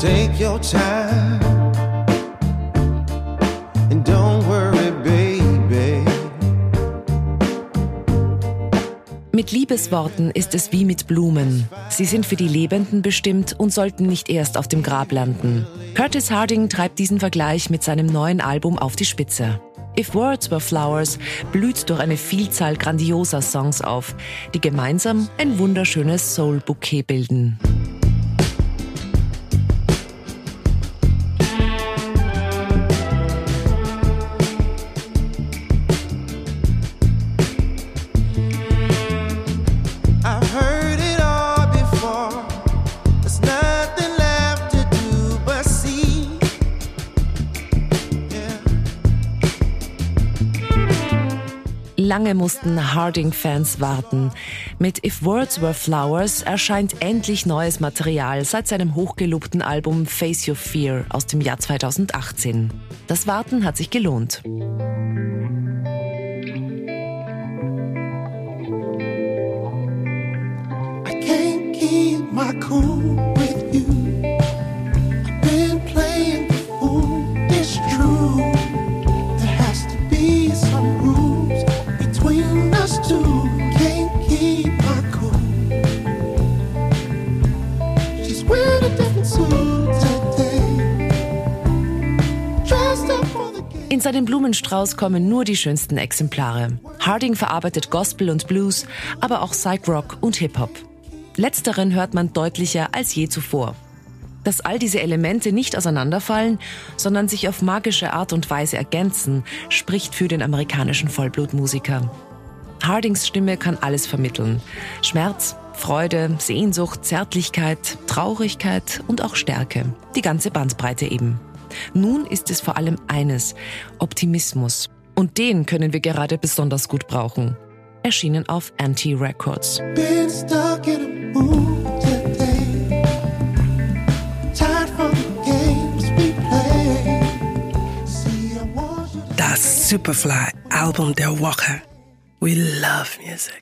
Take your time and don't worry, baby. Mit Liebesworten ist es wie mit Blumen. Sie sind für die Lebenden bestimmt und sollten nicht erst auf dem Grab landen. Curtis Harding treibt diesen Vergleich mit seinem neuen Album auf die Spitze. If Words Were Flowers blüht durch eine Vielzahl grandioser Songs auf, die gemeinsam ein wunderschönes Soul-Bouquet bilden. Lange mussten Harding-Fans warten. Mit If Words Were Flowers erscheint endlich neues Material seit seinem hochgelobten Album Face Your Fear aus dem Jahr 2018. Das Warten hat sich gelohnt. I can't keep my cool In seinen Blumenstrauß kommen nur die schönsten Exemplare. Harding verarbeitet Gospel und Blues, aber auch Psych-Rock und Hip-Hop. Letzteren hört man deutlicher als je zuvor. Dass all diese Elemente nicht auseinanderfallen, sondern sich auf magische Art und Weise ergänzen, spricht für den amerikanischen Vollblutmusiker. Hardings Stimme kann alles vermitteln. Schmerz, Freude, Sehnsucht, Zärtlichkeit, Traurigkeit und auch Stärke. Die ganze Bandbreite eben. Nun ist es vor allem eines, Optimismus. Und den können wir gerade besonders gut brauchen. Erschienen auf Anti-Records. Been stuck in a mood today. Tired from the games we play. See, I want you to Das Superfly-Album der Woche. We love music.